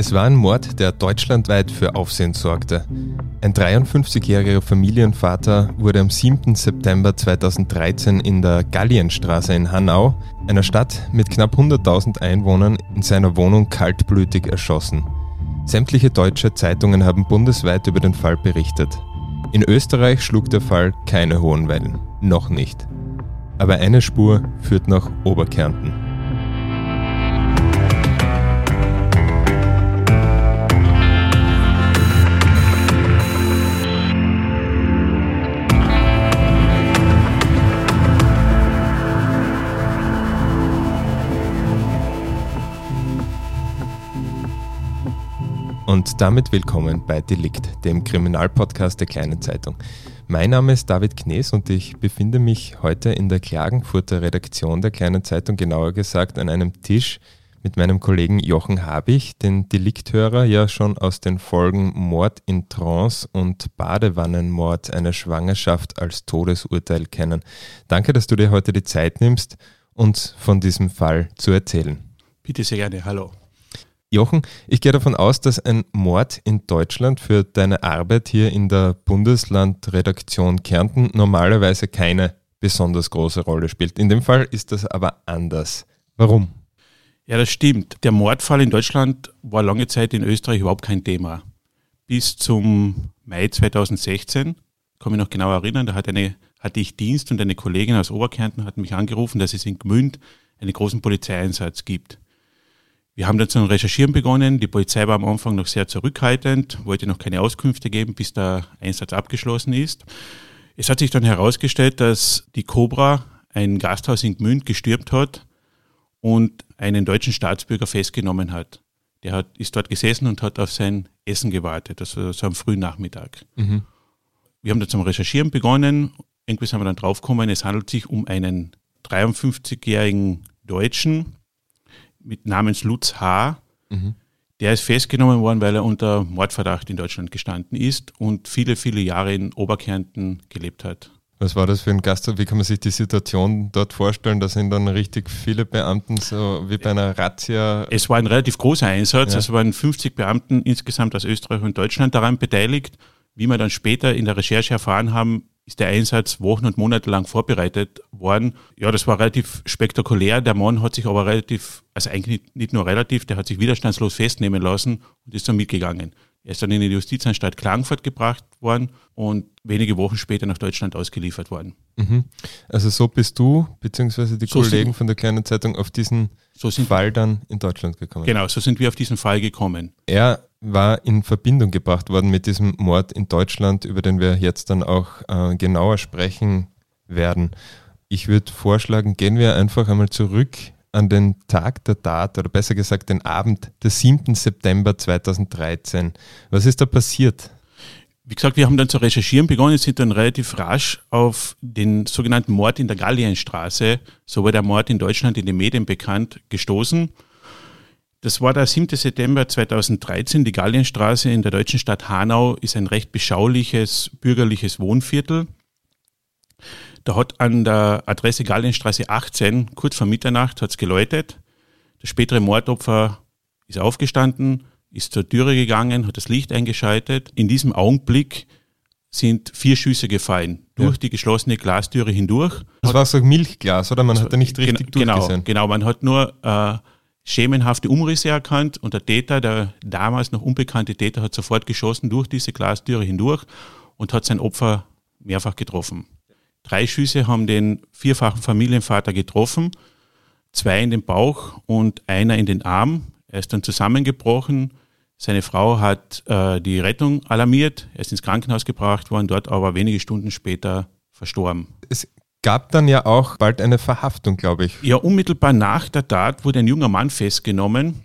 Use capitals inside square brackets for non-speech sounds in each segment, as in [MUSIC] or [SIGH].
Es war ein Mord, der deutschlandweit für Aufsehen sorgte. Ein 53-jähriger Familienvater wurde am 7. September 2013 in der Gallienstraße in Hanau, einer Stadt mit knapp 100.000 Einwohnern, in seiner Wohnung kaltblütig erschossen. Sämtliche deutsche Zeitungen haben bundesweit über den Fall berichtet. In Österreich schlug der Fall keine hohen Wellen. Noch nicht. Aber eine Spur führt nach Oberkärnten. Und damit willkommen bei Delikt, dem Kriminalpodcast der Kleinen Zeitung. Mein Name ist David Knees und ich befinde mich heute in der Klagenfurter Redaktion der Kleinen Zeitung, genauer gesagt an einem Tisch mit meinem Kollegen Jochen Habich, den Delikthörer ja schon aus den Folgen Mord in Trance und Badewannenmord, eine Schwangerschaft als Todesurteil kennen. Danke, dass du dir heute die Zeit nimmst, uns von diesem Fall zu erzählen. Bitte sehr gerne, hallo. Jochen, ich gehe davon aus, dass ein Mord in Deutschland für deine Arbeit hier in der Bundeslandredaktion Kärnten normalerweise keine besonders große Rolle spielt. In dem Fall ist das aber anders. Warum? Ja, das stimmt. Der Mordfall in Deutschland war lange Zeit in Österreich überhaupt kein Thema. Bis zum Mai 2016, kann mich noch genau erinnern, da hatte, eine, hatte ich Dienst und eine Kollegin aus Oberkärnten hat mich angerufen, dass es in Gmünd einen großen Polizeieinsatz gibt. Wir haben dann zu recherchieren begonnen. Die Polizei war am Anfang noch sehr zurückhaltend, wollte noch keine Auskünfte geben, bis der Einsatz abgeschlossen ist. Es hat sich dann herausgestellt, dass die Cobra ein Gasthaus in Gmünd gestürmt hat und einen deutschen Staatsbürger festgenommen hat. Der hat, ist dort gesessen und hat auf sein Essen gewartet, also so am frühen Nachmittag. Mhm. Wir haben dann zum Recherchieren begonnen. Irgendwie sind wir dann draufgekommen, es handelt sich um einen 53-jährigen Deutschen, mit namens Lutz H. Mhm. Der ist festgenommen worden, weil er unter Mordverdacht in Deutschland gestanden ist und viele, viele Jahre in Oberkärnten gelebt hat. Was war das für ein Gast? Wie kann man sich die Situation dort vorstellen? Da sind dann richtig viele Beamten, so wie bei einer Razzia. Es war ein relativ großer Einsatz. Ja. Es waren 50 Beamten insgesamt aus Österreich und Deutschland daran beteiligt. Wie wir dann später in der Recherche erfahren haben, ist der Einsatz Wochen und Monate lang vorbereitet worden. Ja, das war relativ spektakulär. Der Mann hat sich aber relativ, also eigentlich nicht nur relativ, der hat sich widerstandslos festnehmen lassen und ist dann mitgegangen. Er ist dann in die Justizanstalt Klagenfurt gebracht worden und wenige Wochen später nach Deutschland ausgeliefert worden. Mhm. Also so bist du, beziehungsweise die so Kollegen von der kleinen Zeitung, auf diesen so Fall dann in Deutschland gekommen. Genau, so sind wir auf diesen Fall gekommen. Er war in Verbindung gebracht worden mit diesem Mord in Deutschland, über den wir jetzt dann auch äh, genauer sprechen werden. Ich würde vorschlagen, gehen wir einfach einmal zurück an den Tag der Tat oder besser gesagt den Abend des 7. September 2013. Was ist da passiert? Wie gesagt, wir haben dann zu recherchieren begonnen, sind dann relativ rasch auf den sogenannten Mord in der Gallienstraße, so war der Mord in Deutschland in den Medien bekannt, gestoßen. Das war der 7. September 2013. Die Gallienstraße in der deutschen Stadt Hanau ist ein recht beschauliches bürgerliches Wohnviertel. Da hat an der Adresse Gallienstraße 18 kurz vor Mitternacht hat's geläutet. Das spätere Mordopfer ist aufgestanden, ist zur Türe gegangen, hat das Licht eingeschaltet. In diesem Augenblick sind vier Schüsse gefallen durch ja. die geschlossene Glastüre hindurch. Das war so ein Milchglas, oder? Man also, hat da nicht richtig genau, durchgesehen. Genau, man hat nur äh, schemenhafte Umrisse erkannt und der Täter, der damals noch unbekannte Täter, hat sofort geschossen durch diese Glastüre hindurch und hat sein Opfer mehrfach getroffen. Drei Schüsse haben den vierfachen Familienvater getroffen, zwei in den Bauch und einer in den Arm. Er ist dann zusammengebrochen. Seine Frau hat äh, die Rettung alarmiert. Er ist ins Krankenhaus gebracht worden, dort aber wenige Stunden später verstorben. Es gab dann ja auch bald eine Verhaftung, glaube ich. Ja, unmittelbar nach der Tat wurde ein junger Mann festgenommen.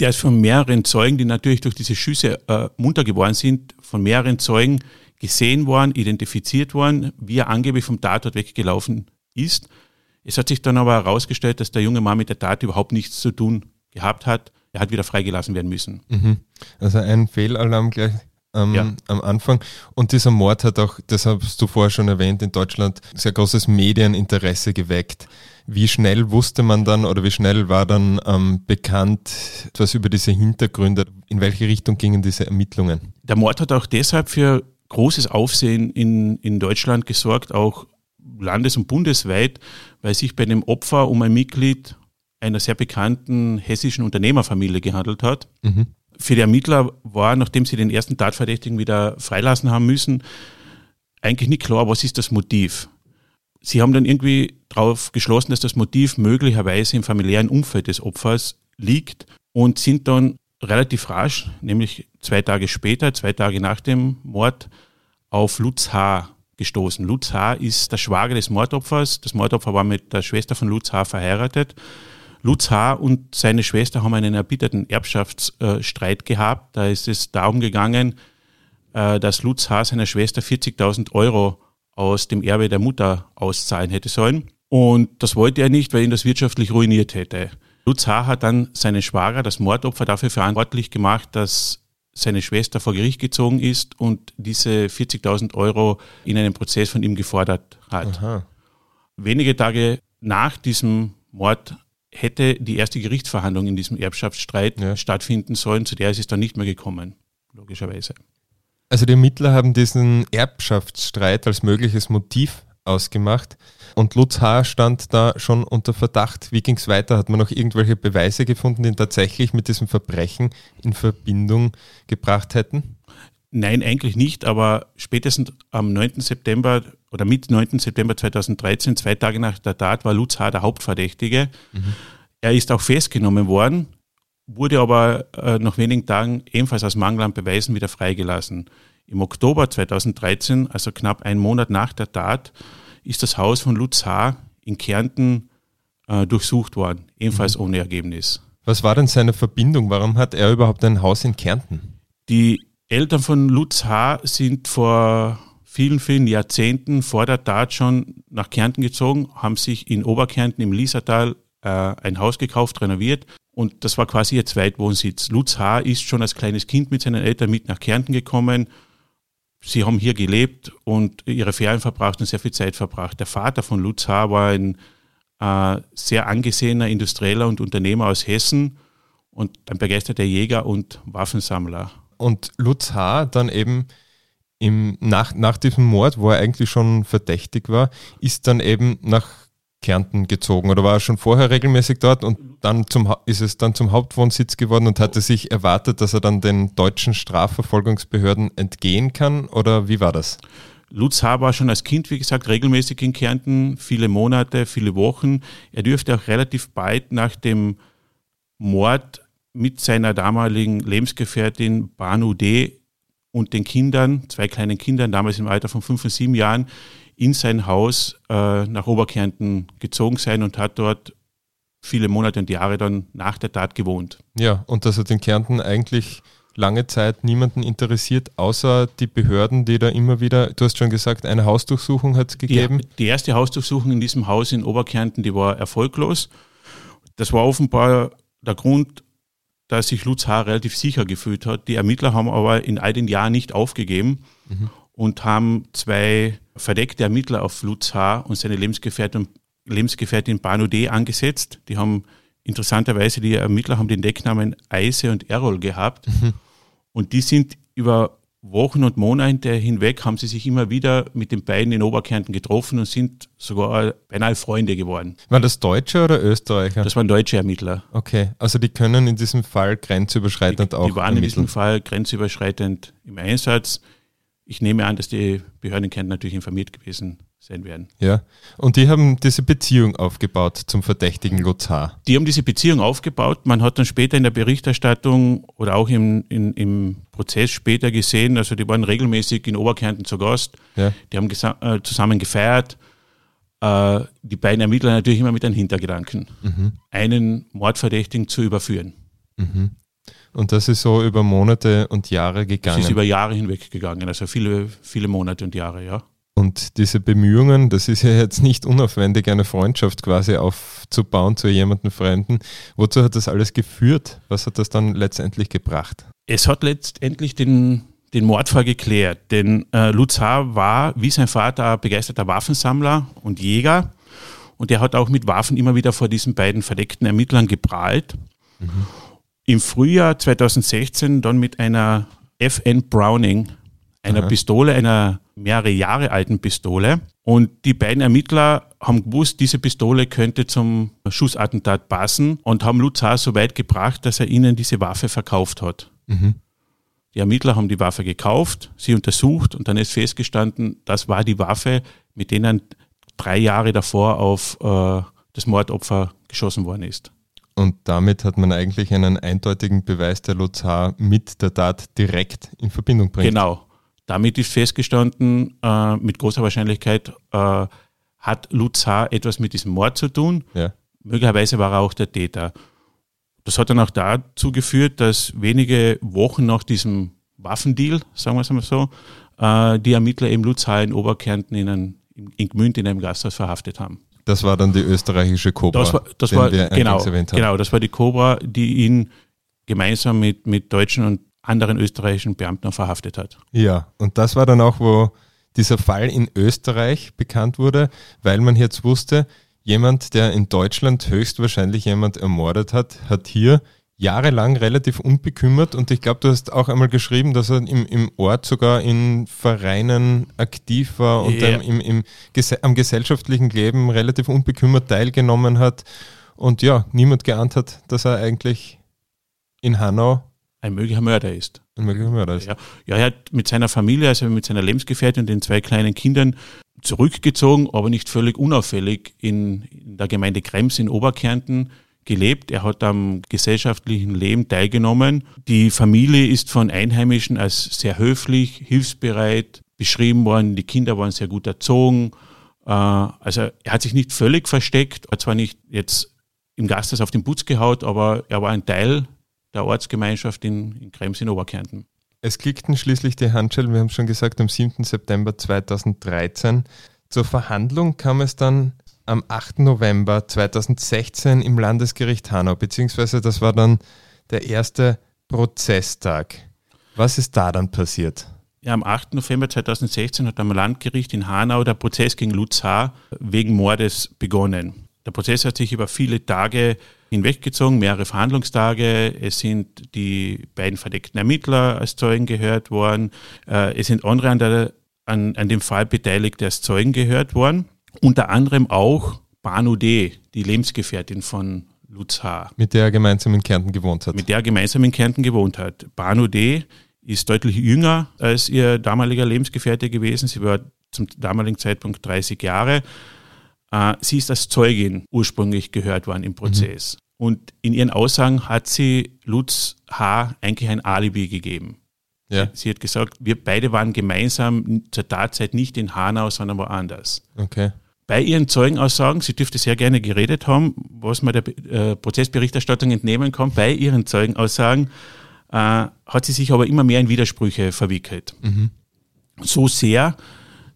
Der ist von mehreren Zeugen, die natürlich durch diese Schüsse äh, munter geworden sind, von mehreren Zeugen gesehen worden, identifiziert worden, wie er angeblich vom Tatort weggelaufen ist. Es hat sich dann aber herausgestellt, dass der junge Mann mit der Tat überhaupt nichts zu tun gehabt hat. Er hat wieder freigelassen werden müssen. Mhm. Also ein Fehlalarm gleich ähm, ja. am Anfang. Und dieser Mord hat auch, das hast du vorher schon erwähnt, in Deutschland sehr großes Medieninteresse geweckt. Wie schnell wusste man dann oder wie schnell war dann ähm, bekannt etwas über diese Hintergründe? In welche Richtung gingen diese Ermittlungen? Der Mord hat auch deshalb für großes Aufsehen in, in Deutschland gesorgt, auch landes- und bundesweit, weil sich bei dem Opfer um ein Mitglied einer sehr bekannten hessischen Unternehmerfamilie gehandelt hat. Mhm. Für die Ermittler war, nachdem sie den ersten Tatverdächtigen wieder freilassen haben müssen, eigentlich nicht klar, was ist das Motiv. Sie haben dann irgendwie darauf geschlossen, dass das Motiv möglicherweise im familiären Umfeld des Opfers liegt und sind dann relativ rasch, nämlich zwei Tage später, zwei Tage nach dem Mord, auf Lutz H. gestoßen. Lutz H. ist der Schwager des Mordopfers. Das Mordopfer war mit der Schwester von Lutz H. verheiratet. Lutz H. und seine Schwester haben einen erbitterten Erbschaftsstreit gehabt. Da ist es darum gegangen, äh, dass Lutz H. seiner Schwester 40.000 Euro aus dem Erbe der Mutter auszahlen hätte sollen. Und das wollte er nicht, weil ihn das wirtschaftlich ruiniert hätte. Lutz H. hat dann seinen Schwager, das Mordopfer, dafür verantwortlich gemacht, dass seine Schwester vor Gericht gezogen ist und diese 40.000 Euro in einem Prozess von ihm gefordert hat. Aha. Wenige Tage nach diesem Mord hätte die erste Gerichtsverhandlung in diesem Erbschaftsstreit ja. stattfinden sollen, zu der ist es dann nicht mehr gekommen, logischerweise. Also die Ermittler haben diesen Erbschaftsstreit als mögliches Motiv ausgemacht und Lutz H. stand da schon unter Verdacht. Wie ging es weiter? Hat man noch irgendwelche Beweise gefunden, die ihn tatsächlich mit diesem Verbrechen in Verbindung gebracht hätten? Nein, eigentlich nicht, aber spätestens am 9. September oder mit 9. September 2013, zwei Tage nach der Tat, war Lutz H. der Hauptverdächtige. Mhm. Er ist auch festgenommen worden, wurde aber äh, nach wenigen Tagen ebenfalls aus Mangel an Beweisen wieder freigelassen. Im Oktober 2013, also knapp einen Monat nach der Tat, ist das Haus von Lutz H. in Kärnten äh, durchsucht worden, ebenfalls mhm. ohne Ergebnis. Was war denn seine Verbindung? Warum hat er überhaupt ein Haus in Kärnten? Die Eltern von Lutz H. sind vor vielen, vielen Jahrzehnten vor der Tat schon nach Kärnten gezogen, haben sich in Oberkärnten im Liesertal äh, ein Haus gekauft, renoviert und das war quasi ihr Zweitwohnsitz. Lutz H. ist schon als kleines Kind mit seinen Eltern mit nach Kärnten gekommen. Sie haben hier gelebt und ihre Ferien verbracht und sehr viel Zeit verbracht. Der Vater von Lutz H. war ein äh, sehr angesehener Industrieller und Unternehmer aus Hessen und ein begeisterter Jäger und Waffensammler. Und Lutz H. dann eben im, nach, nach diesem Mord, wo er eigentlich schon verdächtig war, ist dann eben nach Kärnten gezogen oder war er schon vorher regelmäßig dort und dann zum, ist es dann zum Hauptwohnsitz geworden und hatte sich erwartet, dass er dann den deutschen Strafverfolgungsbehörden entgehen kann oder wie war das? Lutz H. war schon als Kind, wie gesagt, regelmäßig in Kärnten, viele Monate, viele Wochen. Er dürfte auch relativ bald nach dem Mord mit seiner damaligen Lebensgefährtin Banu D und den Kindern, zwei kleinen Kindern, damals im Alter von fünf und sieben Jahren, in sein Haus äh, nach Oberkärnten gezogen sein und hat dort viele Monate und Jahre dann nach der Tat gewohnt. Ja, und das hat in Kärnten eigentlich lange Zeit niemanden interessiert, außer die Behörden, die da immer wieder, du hast schon gesagt, eine Hausdurchsuchung hat es gegeben. Die, die erste Hausdurchsuchung in diesem Haus in Oberkärnten, die war erfolglos. Das war offenbar der Grund, dass sich Lutz H. relativ sicher gefühlt hat. Die Ermittler haben aber in all den Jahren nicht aufgegeben mhm. Und haben zwei verdeckte Ermittler auf Lutz H. und seine Lebensgefährtin, Lebensgefährtin Banu D. angesetzt. Die haben interessanterweise, die Ermittler haben den Decknamen Eise und Errol gehabt. Mhm. Und die sind über Wochen und Monate hinweg haben sie sich immer wieder mit den beiden in Oberkärnten getroffen und sind sogar beinahe Freunde geworden. Waren das Deutsche oder Österreicher? Das waren deutsche Ermittler. Okay, also die können in diesem Fall grenzüberschreitend die, auch. Die waren ermitteln. in diesem Fall grenzüberschreitend im Einsatz. Ich nehme an, dass die Behörden in Kärnten natürlich informiert gewesen sein werden. Ja, und die haben diese Beziehung aufgebaut zum verdächtigen H. Die haben diese Beziehung aufgebaut. Man hat dann später in der Berichterstattung oder auch im, in, im Prozess später gesehen, also die waren regelmäßig in Oberkärnten zu Gast. Ja. Die haben äh, zusammen gefeiert. Äh, die beiden Ermittler natürlich immer mit einem Hintergedanken, mhm. einen Mordverdächtigen zu überführen. Mhm. Und das ist so über Monate und Jahre gegangen. Das ist über Jahre hinweg gegangen, also viele, viele Monate und Jahre, ja. Und diese Bemühungen, das ist ja jetzt nicht unaufwendig, eine Freundschaft quasi aufzubauen zu jemandem Fremden. Wozu hat das alles geführt? Was hat das dann letztendlich gebracht? Es hat letztendlich den, den Mordfall geklärt. Denn äh, Lutz H. war, wie sein Vater, begeisterter Waffensammler und Jäger. Und er hat auch mit Waffen immer wieder vor diesen beiden verdeckten Ermittlern geprahlt. Mhm. Im Frühjahr 2016 dann mit einer FN Browning, einer Aha. Pistole, einer mehrere Jahre alten Pistole. Und die beiden Ermittler haben gewusst, diese Pistole könnte zum Schussattentat passen und haben H. so weit gebracht, dass er ihnen diese Waffe verkauft hat. Mhm. Die Ermittler haben die Waffe gekauft, sie untersucht und dann ist festgestanden, das war die Waffe, mit denen drei Jahre davor auf äh, das Mordopfer geschossen worden ist. Und damit hat man eigentlich einen eindeutigen Beweis, der H. mit der Tat direkt in Verbindung bringt. Genau. Damit ist festgestanden, äh, mit großer Wahrscheinlichkeit äh, hat H. etwas mit diesem Mord zu tun. Ja. Möglicherweise war er auch der Täter. Das hat dann auch dazu geführt, dass wenige Wochen nach diesem Waffendeal, sagen wir es mal so, äh, die Ermittler eben H. in Oberkärnten in, ein, in Gmünd in einem Gasthaus verhaftet haben. Das war dann die österreichische Cobra. Das war, das war genau, genau, das war die Cobra, die ihn gemeinsam mit, mit deutschen und anderen österreichischen Beamten verhaftet hat. Ja, und das war dann auch, wo dieser Fall in Österreich bekannt wurde, weil man jetzt wusste, jemand, der in Deutschland höchstwahrscheinlich jemand ermordet hat, hat hier jahrelang relativ unbekümmert und ich glaube, du hast auch einmal geschrieben, dass er im, im Ort sogar in Vereinen aktiv war und ja. im, im, am gesellschaftlichen Leben relativ unbekümmert teilgenommen hat und ja, niemand geahnt hat, dass er eigentlich in Hanau ein möglicher Mörder ist. Ein möglicher Mörder ist. Ja, ja er hat mit seiner Familie, also mit seiner Lebensgefährtin und den zwei kleinen Kindern zurückgezogen, aber nicht völlig unauffällig in, in der Gemeinde Krems in Oberkärnten gelebt. Er hat am gesellschaftlichen Leben teilgenommen. Die Familie ist von Einheimischen als sehr höflich, hilfsbereit beschrieben worden. Die Kinder waren sehr gut erzogen. Äh, also er hat sich nicht völlig versteckt, hat zwar nicht jetzt im Gasthaus auf den Putz gehaut, aber er war ein Teil der Ortsgemeinschaft in, in Krems in Oberkärnten. Es klickten schließlich die Handschellen, wir haben schon gesagt, am 7. September 2013. Zur Verhandlung kam es dann am 8. November 2016 im Landesgericht Hanau, beziehungsweise das war dann der erste Prozesstag. Was ist da dann passiert? Ja, am 8. November 2016 hat am Landgericht in Hanau der Prozess gegen Lutz H. wegen Mordes begonnen. Der Prozess hat sich über viele Tage hinweggezogen, mehrere Verhandlungstage. Es sind die beiden verdeckten Ermittler als Zeugen gehört worden. Äh, es sind andere an, der, an, an dem Fall Beteiligte als Zeugen gehört worden. Unter anderem auch Banu D., die Lebensgefährtin von Lutz H. Mit der er gemeinsam in Kärnten gewohnt hat. Mit der er gemeinsam in Kärnten gewohnt hat. Banu D. ist deutlich jünger als ihr damaliger Lebensgefährte gewesen. Sie war zum damaligen Zeitpunkt 30 Jahre. Äh, sie ist als Zeugin ursprünglich gehört worden im Prozess. Mhm. Und in ihren Aussagen hat sie Lutz H. eigentlich ein Alibi gegeben. Ja. Sie hat gesagt, wir beide waren gemeinsam zur Tatzeit nicht in Hanau, sondern woanders. Okay. Bei ihren Zeugenaussagen, sie dürfte sehr gerne geredet haben, was man der äh, Prozessberichterstattung entnehmen kann, bei ihren Zeugenaussagen äh, hat sie sich aber immer mehr in Widersprüche verwickelt. Mhm. So sehr,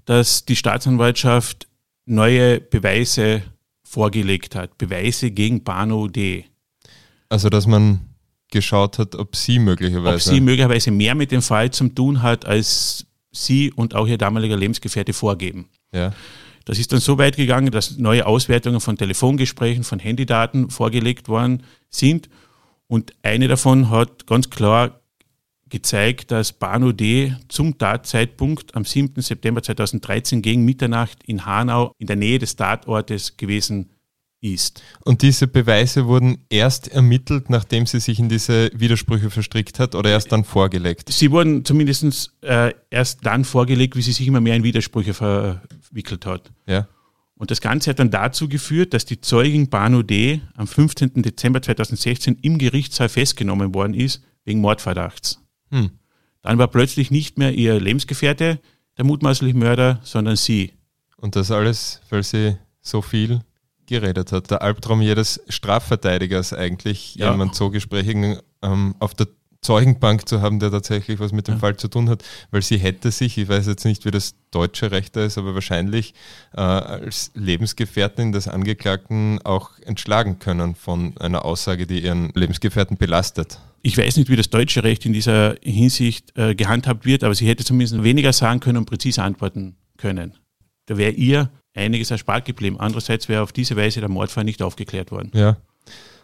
dass die Staatsanwaltschaft neue Beweise vorgelegt hat, Beweise gegen Bano D. Also, dass man geschaut hat, ob sie möglicherweise. Ob sie möglicherweise mehr mit dem Fall zu tun hat, als sie und auch ihr damaliger Lebensgefährte vorgeben. Ja. Das ist dann so weit gegangen, dass neue Auswertungen von Telefongesprächen, von Handydaten vorgelegt worden sind. Und eine davon hat ganz klar gezeigt, dass Banu D. zum Tatzeitpunkt am 7. September 2013 gegen Mitternacht in Hanau in der Nähe des Tatortes gewesen ist. Und diese Beweise wurden erst ermittelt, nachdem sie sich in diese Widersprüche verstrickt hat oder erst dann vorgelegt? Sie wurden zumindest äh, erst dann vorgelegt, wie sie sich immer mehr in Widersprüche verwickelt hat. Ja. Und das Ganze hat dann dazu geführt, dass die Zeugin Banu D. am 15. Dezember 2016 im Gerichtssaal festgenommen worden ist, wegen Mordverdachts. Hm. Dann war plötzlich nicht mehr ihr Lebensgefährte der mutmaßliche Mörder, sondern sie. Und das alles, weil sie so viel geredet hat. Der Albtraum jedes Strafverteidigers eigentlich, ja. jemand so Gespräche ähm, auf der Zeugenbank zu haben, der tatsächlich was mit dem ja. Fall zu tun hat, weil sie hätte sich, ich weiß jetzt nicht, wie das deutsche Recht da ist, aber wahrscheinlich äh, als Lebensgefährtin des Angeklagten auch entschlagen können von einer Aussage, die ihren Lebensgefährten belastet. Ich weiß nicht, wie das deutsche Recht in dieser Hinsicht äh, gehandhabt wird, aber sie hätte zumindest weniger sagen können und präzise antworten können. Da wäre ihr einiges erspart geblieben. Andererseits wäre auf diese Weise der Mordfall nicht aufgeklärt worden. Ja.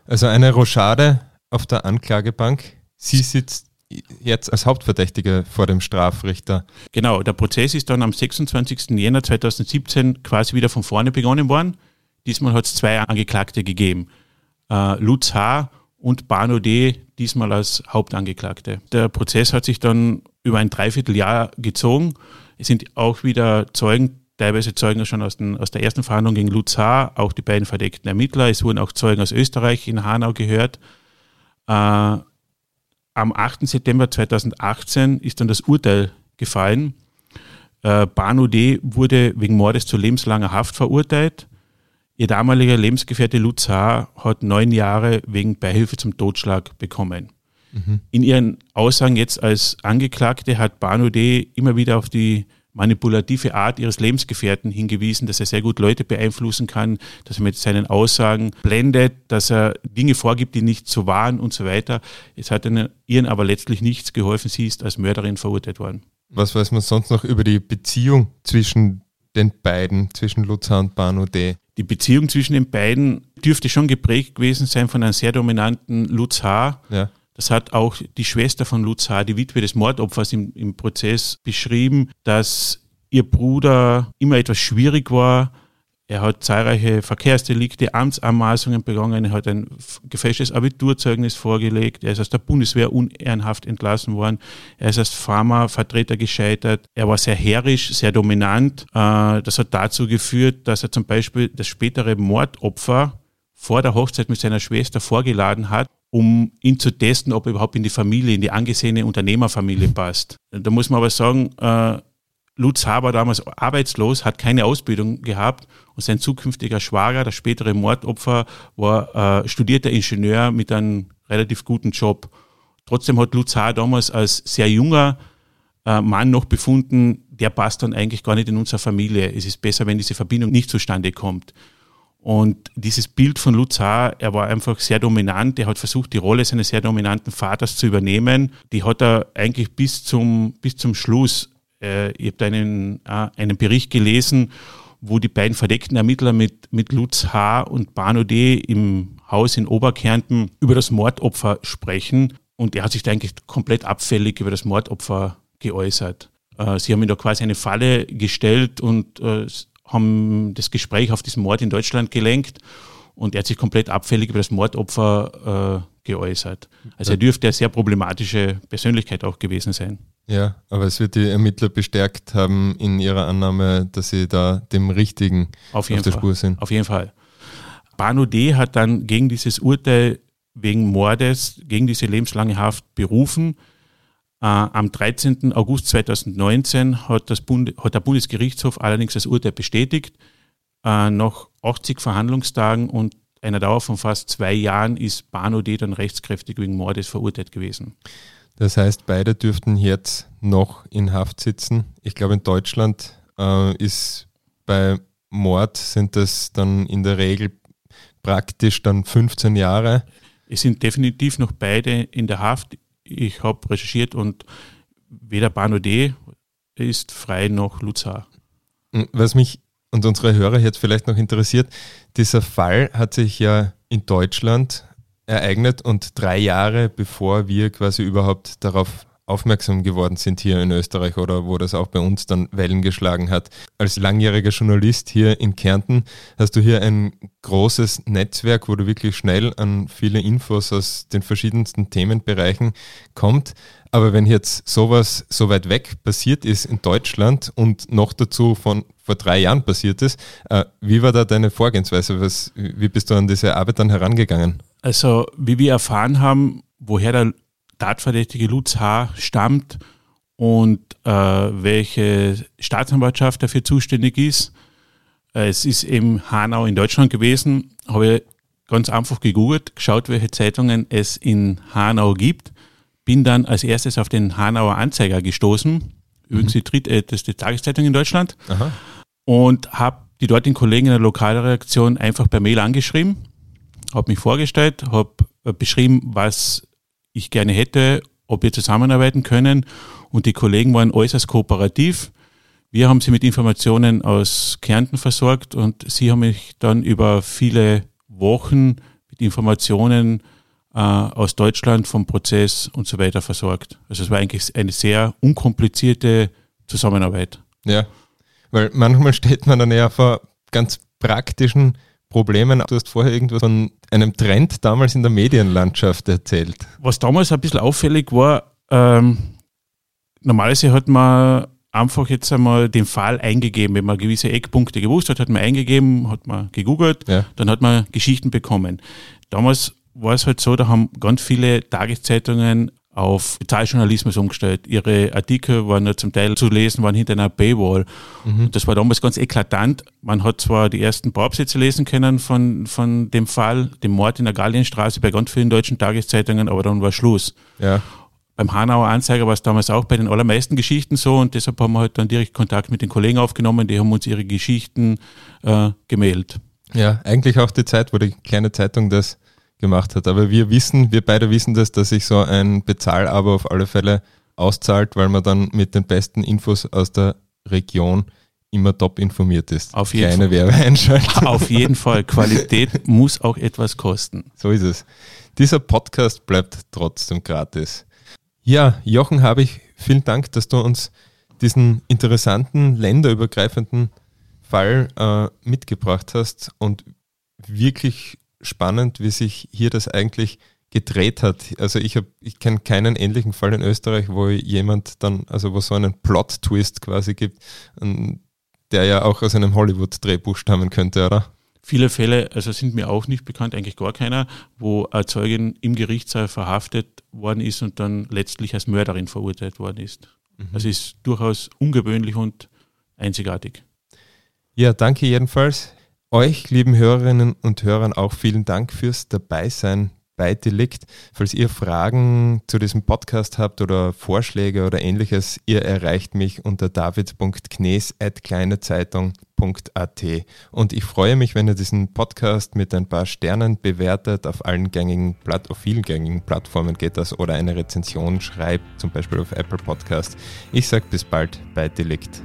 Also eine Rochade auf der Anklagebank. Sie sitzt jetzt als Hauptverdächtige vor dem Strafrichter. Genau, der Prozess ist dann am 26. Jänner 2017 quasi wieder von vorne begonnen worden. Diesmal hat es zwei Angeklagte gegeben. Äh, Lutz H. und Bano D. diesmal als Hauptangeklagte. Der Prozess hat sich dann über ein Dreivierteljahr gezogen. Es sind auch wieder Zeugen teilweise Zeugen schon aus, den, aus der ersten Verhandlung gegen H., auch die beiden verdeckten Ermittler. Es wurden auch Zeugen aus Österreich in Hanau gehört. Äh, am 8. September 2018 ist dann das Urteil gefallen. Äh, Banu D. wurde wegen Mordes zu lebenslanger Haft verurteilt. Ihr damaliger Lebensgefährte Lutz H. hat neun Jahre wegen Beihilfe zum Totschlag bekommen. Mhm. In ihren Aussagen jetzt als Angeklagte hat Banu D. immer wieder auf die manipulative Art ihres Lebensgefährten hingewiesen, dass er sehr gut Leute beeinflussen kann, dass er mit seinen Aussagen blendet, dass er Dinge vorgibt, die nicht so waren und so weiter. Es hat ihren aber letztlich nichts geholfen. Sie ist als Mörderin verurteilt worden. Was weiß man sonst noch über die Beziehung zwischen den beiden, zwischen Luther und Banu D? Die Beziehung zwischen den beiden dürfte schon geprägt gewesen sein von einem sehr dominanten Lutz H., ja das hat auch die Schwester von Lutz H., die Witwe des Mordopfers im, im Prozess beschrieben, dass ihr Bruder immer etwas schwierig war. Er hat zahlreiche Verkehrsdelikte, Amtsanmaßungen begangen, er hat ein gefälschtes Abiturzeugnis vorgelegt, er ist aus der Bundeswehr unehrenhaft entlassen worden, er ist als Pharmavertreter gescheitert, er war sehr herrisch, sehr dominant. Äh, das hat dazu geführt, dass er zum Beispiel das spätere Mordopfer vor der Hochzeit mit seiner Schwester vorgeladen hat um ihn zu testen, ob er überhaupt in die Familie, in die angesehene Unternehmerfamilie passt. Da muss man aber sagen, äh, Lutz H. war damals arbeitslos, hat keine Ausbildung gehabt und sein zukünftiger Schwager, das spätere Mordopfer, war äh, studierter Ingenieur mit einem relativ guten Job. Trotzdem hat Lutz H. damals als sehr junger äh, Mann noch befunden, der passt dann eigentlich gar nicht in unsere Familie. Es ist besser, wenn diese Verbindung nicht zustande kommt. Und dieses Bild von Lutz H., er war einfach sehr dominant. Er hat versucht, die Rolle seines sehr dominanten Vaters zu übernehmen. Die hat er eigentlich bis zum, bis zum Schluss. Äh, ich habe einen, äh, einen Bericht gelesen, wo die beiden verdeckten Ermittler mit, mit Lutz H. und Bano D. im Haus in Oberkärnten über das Mordopfer sprechen. Und er hat sich da eigentlich komplett abfällig über das Mordopfer geäußert. Äh, sie haben ihm da quasi eine Falle gestellt und äh, haben das Gespräch auf diesen Mord in Deutschland gelenkt und er hat sich komplett abfällig über das Mordopfer äh, geäußert. Also er dürfte eine sehr problematische Persönlichkeit auch gewesen sein. Ja, aber es wird die Ermittler bestärkt haben in ihrer Annahme, dass sie da dem Richtigen auf, auf der Fall. Spur sind. Auf jeden Fall. Banu D. hat dann gegen dieses Urteil wegen Mordes, gegen diese lebenslange Haft berufen. Äh, am 13. August 2019 hat, das Bund, hat der Bundesgerichtshof allerdings das Urteil bestätigt. Äh, nach 80 Verhandlungstagen und einer Dauer von fast zwei Jahren ist Bano D. dann rechtskräftig wegen Mordes verurteilt gewesen. Das heißt, beide dürften jetzt noch in Haft sitzen. Ich glaube, in Deutschland äh, ist bei Mord sind das dann in der Regel praktisch dann 15 Jahre. Es sind definitiv noch beide in der Haft ich habe recherchiert und weder Bano D ist frei noch Luzar. Was mich und unsere Hörer jetzt vielleicht noch interessiert, dieser Fall hat sich ja in Deutschland ereignet und drei Jahre bevor wir quasi überhaupt darauf aufmerksam geworden sind hier in Österreich oder wo das auch bei uns dann Wellen geschlagen hat. Als langjähriger Journalist hier in Kärnten hast du hier ein großes Netzwerk, wo du wirklich schnell an viele Infos aus den verschiedensten Themenbereichen kommt. Aber wenn jetzt sowas so weit weg passiert ist in Deutschland und noch dazu von vor drei Jahren passiert ist, äh, wie war da deine Vorgehensweise? Was, wie bist du an diese Arbeit dann herangegangen? Also, wie wir erfahren haben, woher der Tatverdächtige Lutz H. stammt und äh, welche Staatsanwaltschaft dafür zuständig ist. Äh, es ist eben Hanau in Deutschland gewesen. Habe ganz einfach gegoogelt, geschaut, welche Zeitungen es in Hanau gibt. Bin dann als erstes auf den Hanauer Anzeiger gestoßen. Übrigens mhm. die drittälteste Tageszeitung in Deutschland. Aha. Und habe die dortigen Kollegen in der Lokalreaktion einfach per Mail angeschrieben, habe mich vorgestellt, habe beschrieben, was ich gerne hätte, ob wir zusammenarbeiten können. Und die Kollegen waren äußerst kooperativ. Wir haben sie mit Informationen aus Kärnten versorgt und sie haben mich dann über viele Wochen mit Informationen äh, aus Deutschland vom Prozess und so weiter versorgt. Also es war eigentlich eine sehr unkomplizierte Zusammenarbeit. Ja, weil manchmal [LAUGHS] steht man dann ja vor ganz praktischen Problemen. Du hast vorher irgendwas von einem Trend damals in der Medienlandschaft erzählt. Was damals ein bisschen auffällig war, ähm, normalerweise hat man einfach jetzt einmal den Fall eingegeben. Wenn man gewisse Eckpunkte gewusst hat, hat man eingegeben, hat man gegoogelt, ja. dann hat man Geschichten bekommen. Damals war es halt so, da haben ganz viele Tageszeitungen auf Bezahljournalismus umgestellt. Ihre Artikel waren ja zum Teil zu lesen, waren hinter einer Paywall. Mhm. Das war damals ganz eklatant. Man hat zwar die ersten Bauabsätze lesen können von, von dem Fall, dem Mord in der Gallienstraße bei ganz vielen deutschen Tageszeitungen, aber dann war Schluss. Ja. Beim Hanauer Anzeiger war es damals auch bei den allermeisten Geschichten so und deshalb haben wir halt dann direkt Kontakt mit den Kollegen aufgenommen, die haben uns ihre Geschichten äh, gemeldet. Ja, eigentlich auch die Zeit, wo die kleine Zeitung das gemacht hat. Aber wir wissen, wir beide wissen das, dass sich so ein Bezahlabo auf alle Fälle auszahlt, weil man dann mit den besten Infos aus der Region immer top informiert ist. Auf jeden Keine Fall. Werbeeinschaltung. [LAUGHS] Auf jeden Fall. Qualität [LAUGHS] muss auch etwas kosten. So ist es. Dieser Podcast bleibt trotzdem gratis. Ja, Jochen habe ich, vielen Dank, dass du uns diesen interessanten, länderübergreifenden Fall äh, mitgebracht hast und wirklich spannend, wie sich hier das eigentlich gedreht hat. Also ich habe, ich kenne keinen ähnlichen Fall in Österreich, wo jemand dann, also wo so einen Plot-Twist quasi gibt, der ja auch aus einem Hollywood-Drehbuch stammen könnte, oder? Viele Fälle, also sind mir auch nicht bekannt, eigentlich gar keiner, wo eine Zeugin im Gerichtssaal verhaftet worden ist und dann letztlich als Mörderin verurteilt worden ist. Mhm. Das ist durchaus ungewöhnlich und einzigartig. Ja, danke jedenfalls. Euch, lieben Hörerinnen und Hörern, auch vielen Dank fürs Dabeisein bei Delikt. Falls ihr Fragen zu diesem Podcast habt oder Vorschläge oder ähnliches, ihr erreicht mich unter david.knes.kleinezeitung.at. Und ich freue mich, wenn ihr diesen Podcast mit ein paar Sternen bewertet, auf allen gängigen, Platt, auf vielen gängigen Plattformen geht das, oder eine Rezension schreibt, zum Beispiel auf Apple Podcast. Ich sage bis bald bei Delikt.